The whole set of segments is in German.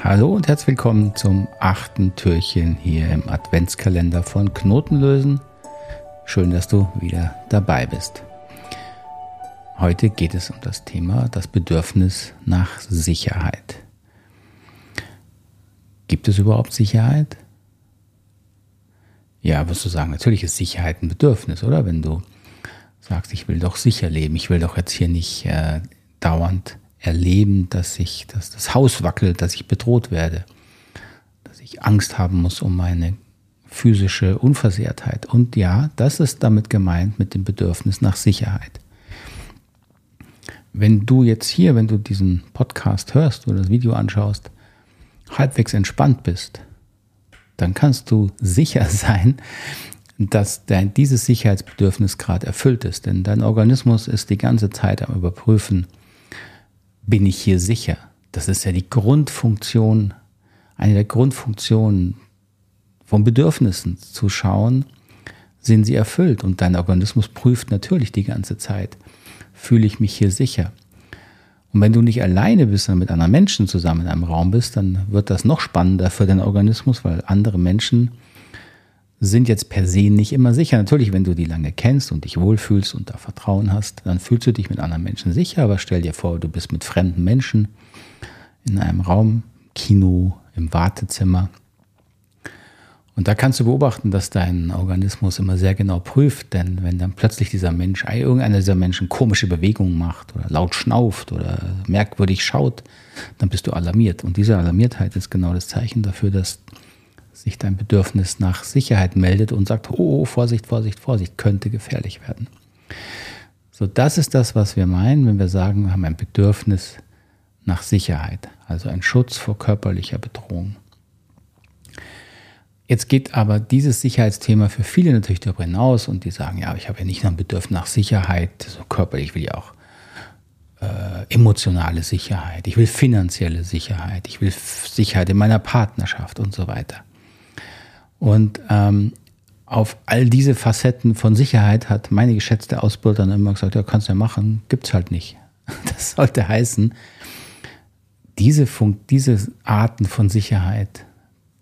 Hallo und herzlich willkommen zum achten Türchen hier im Adventskalender von Knotenlösen. Schön, dass du wieder dabei bist. Heute geht es um das Thema das Bedürfnis nach Sicherheit. Gibt es überhaupt Sicherheit? Ja, wirst du sagen, natürlich ist Sicherheit ein Bedürfnis, oder? Wenn du sagst, ich will doch sicher leben, ich will doch jetzt hier nicht äh, dauernd erleben, dass ich, dass das Haus wackelt, dass ich bedroht werde, dass ich Angst haben muss um meine physische Unversehrtheit. Und ja, das ist damit gemeint mit dem Bedürfnis nach Sicherheit. Wenn du jetzt hier, wenn du diesen Podcast hörst oder das Video anschaust, halbwegs entspannt bist, dann kannst du sicher sein, dass dein, dieses Sicherheitsbedürfnis gerade erfüllt ist. Denn dein Organismus ist die ganze Zeit am Überprüfen, bin ich hier sicher? Das ist ja die Grundfunktion, eine der Grundfunktionen von Bedürfnissen zu schauen, sind sie erfüllt? Und dein Organismus prüft natürlich die ganze Zeit, fühle ich mich hier sicher? Und wenn du nicht alleine bist, sondern mit anderen Menschen zusammen in einem Raum bist, dann wird das noch spannender für deinen Organismus, weil andere Menschen sind jetzt per se nicht immer sicher. Natürlich, wenn du die lange kennst und dich wohlfühlst und da Vertrauen hast, dann fühlst du dich mit anderen Menschen sicher. Aber stell dir vor, du bist mit fremden Menschen in einem Raum, Kino, im Wartezimmer. Und da kannst du beobachten, dass dein Organismus immer sehr genau prüft, denn wenn dann plötzlich dieser Mensch, irgendeiner dieser Menschen komische Bewegungen macht oder laut schnauft oder merkwürdig schaut, dann bist du alarmiert. Und diese Alarmiertheit ist genau das Zeichen dafür, dass sich dein Bedürfnis nach Sicherheit meldet und sagt, oh, Vorsicht, Vorsicht, Vorsicht, könnte gefährlich werden. So, das ist das, was wir meinen, wenn wir sagen, wir haben ein Bedürfnis nach Sicherheit, also ein Schutz vor körperlicher Bedrohung. Jetzt geht aber dieses Sicherheitsthema für viele natürlich darüber hinaus und die sagen, ja, ich habe ja nicht nur ein Bedürfnis nach Sicherheit, so körperlich will ich auch äh, emotionale Sicherheit, ich will finanzielle Sicherheit, ich will Sicherheit in meiner Partnerschaft und so weiter. Und ähm, auf all diese Facetten von Sicherheit hat meine geschätzte Ausbilderin immer gesagt, ja, kannst du ja machen, gibt's halt nicht. Das sollte heißen, diese, Funk diese Arten von Sicherheit,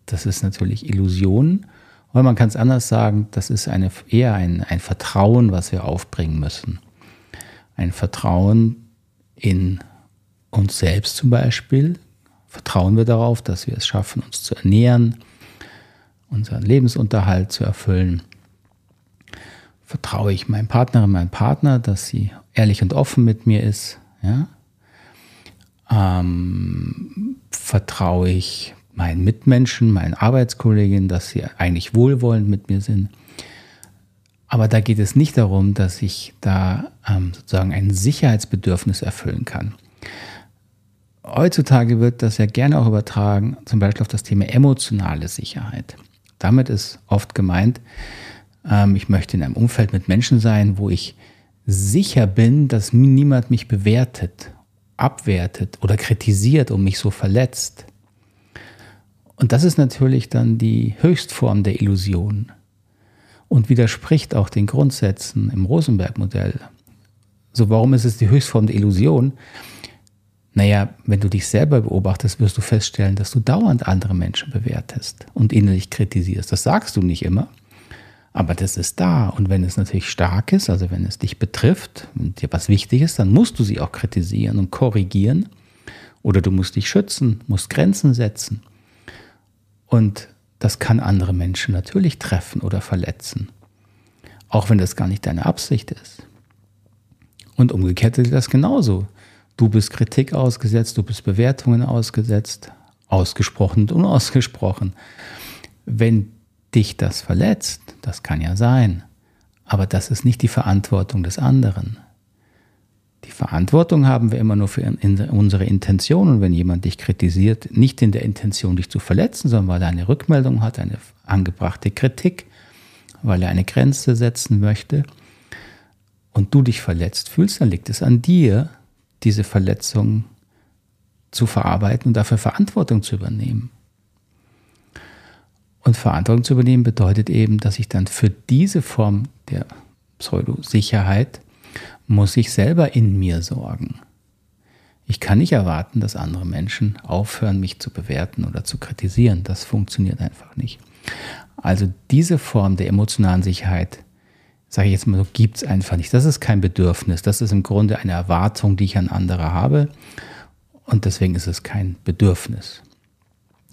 das ist natürlich Illusion. Oder man kann es anders sagen, das ist eine, eher ein, ein Vertrauen, was wir aufbringen müssen. Ein Vertrauen in uns selbst zum Beispiel. Vertrauen wir darauf, dass wir es schaffen, uns zu ernähren, unseren Lebensunterhalt zu erfüllen. Vertraue ich meinem Partnerin, meinem Partner, dass sie ehrlich und offen mit mir ist. Ja? Ähm, vertraue ich meinen Mitmenschen, meinen Arbeitskolleginnen, dass sie eigentlich wohlwollend mit mir sind. Aber da geht es nicht darum, dass ich da ähm, sozusagen ein Sicherheitsbedürfnis erfüllen kann. Heutzutage wird das ja gerne auch übertragen, zum Beispiel auf das Thema emotionale Sicherheit. Damit ist oft gemeint, ähm, ich möchte in einem Umfeld mit Menschen sein, wo ich sicher bin, dass niemand mich bewertet, abwertet oder kritisiert und mich so verletzt. Und das ist natürlich dann die Höchstform der Illusion und widerspricht auch den Grundsätzen im Rosenberg-Modell. So, warum ist es die Höchstform der Illusion? Naja, wenn du dich selber beobachtest, wirst du feststellen, dass du dauernd andere Menschen bewertest und innerlich kritisierst. Das sagst du nicht immer, aber das ist da. Und wenn es natürlich stark ist, also wenn es dich betrifft und dir was wichtig ist, dann musst du sie auch kritisieren und korrigieren. Oder du musst dich schützen, musst Grenzen setzen. Und das kann andere Menschen natürlich treffen oder verletzen. Auch wenn das gar nicht deine Absicht ist. Und umgekehrt ist das genauso. Du bist Kritik ausgesetzt, du bist Bewertungen ausgesetzt, ausgesprochen und unausgesprochen. Wenn dich das verletzt, das kann ja sein, aber das ist nicht die Verantwortung des anderen. Die Verantwortung haben wir immer nur für unsere Intention und wenn jemand dich kritisiert, nicht in der Intention, dich zu verletzen, sondern weil er eine Rückmeldung hat, eine angebrachte Kritik, weil er eine Grenze setzen möchte und du dich verletzt fühlst, dann liegt es an dir, diese Verletzung zu verarbeiten und dafür Verantwortung zu übernehmen. Und Verantwortung zu übernehmen bedeutet eben, dass ich dann für diese Form der Pseudo-Sicherheit muss ich selber in mir sorgen. Ich kann nicht erwarten, dass andere Menschen aufhören, mich zu bewerten oder zu kritisieren. Das funktioniert einfach nicht. Also diese Form der emotionalen Sicherheit, sage ich jetzt mal so, gibt es einfach nicht. Das ist kein Bedürfnis. Das ist im Grunde eine Erwartung, die ich an andere habe. Und deswegen ist es kein Bedürfnis.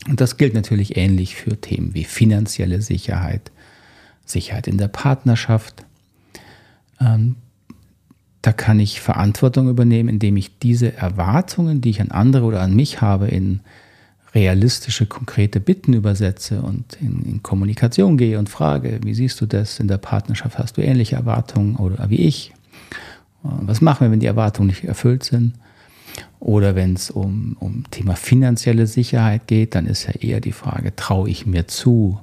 Und das gilt natürlich ähnlich für Themen wie finanzielle Sicherheit, Sicherheit in der Partnerschaft. Ähm, da kann ich Verantwortung übernehmen, indem ich diese Erwartungen, die ich an andere oder an mich habe, in realistische, konkrete Bitten übersetze und in, in, Kommunikation gehe und frage, wie siehst du das in der Partnerschaft? Hast du ähnliche Erwartungen oder wie ich? Was machen wir, wenn die Erwartungen nicht erfüllt sind? Oder wenn es um, um Thema finanzielle Sicherheit geht, dann ist ja eher die Frage, traue ich mir zu,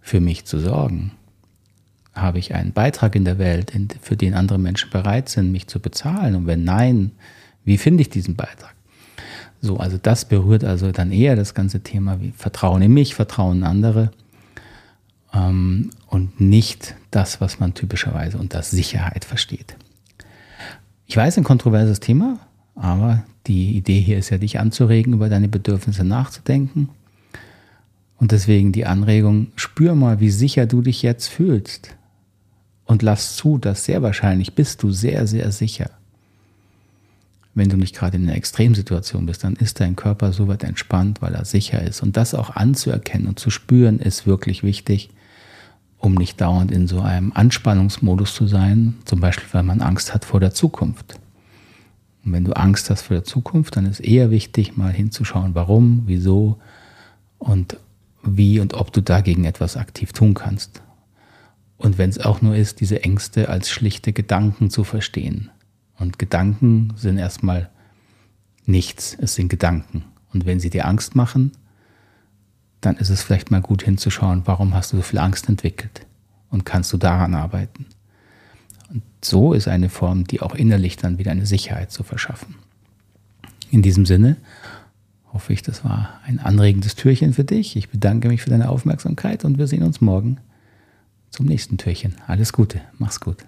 für mich zu sorgen? Habe ich einen Beitrag in der Welt, für den andere Menschen bereit sind, mich zu bezahlen? Und wenn nein, wie finde ich diesen Beitrag? So, also das berührt also dann eher das ganze Thema wie Vertrauen in mich, Vertrauen in andere ähm, und nicht das, was man typischerweise unter Sicherheit versteht. Ich weiß, ein kontroverses Thema, aber die Idee hier ist ja, dich anzuregen, über deine Bedürfnisse nachzudenken. Und deswegen die Anregung, spür mal, wie sicher du dich jetzt fühlst. Und lass zu, dass sehr wahrscheinlich bist du sehr, sehr sicher. Wenn du nicht gerade in einer Extremsituation bist, dann ist dein Körper so weit entspannt, weil er sicher ist. Und das auch anzuerkennen und zu spüren, ist wirklich wichtig, um nicht dauernd in so einem Anspannungsmodus zu sein, zum Beispiel weil man Angst hat vor der Zukunft. Und wenn du Angst hast vor der Zukunft, dann ist eher wichtig, mal hinzuschauen, warum, wieso und wie und ob du dagegen etwas aktiv tun kannst. Und wenn es auch nur ist, diese Ängste als schlichte Gedanken zu verstehen. Und Gedanken sind erstmal nichts, es sind Gedanken. Und wenn sie dir Angst machen, dann ist es vielleicht mal gut hinzuschauen, warum hast du so viel Angst entwickelt und kannst du daran arbeiten. Und so ist eine Form, die auch innerlich dann wieder eine Sicherheit zu verschaffen. In diesem Sinne hoffe ich, das war ein anregendes Türchen für dich. Ich bedanke mich für deine Aufmerksamkeit und wir sehen uns morgen zum nächsten Türchen. Alles Gute, mach's gut.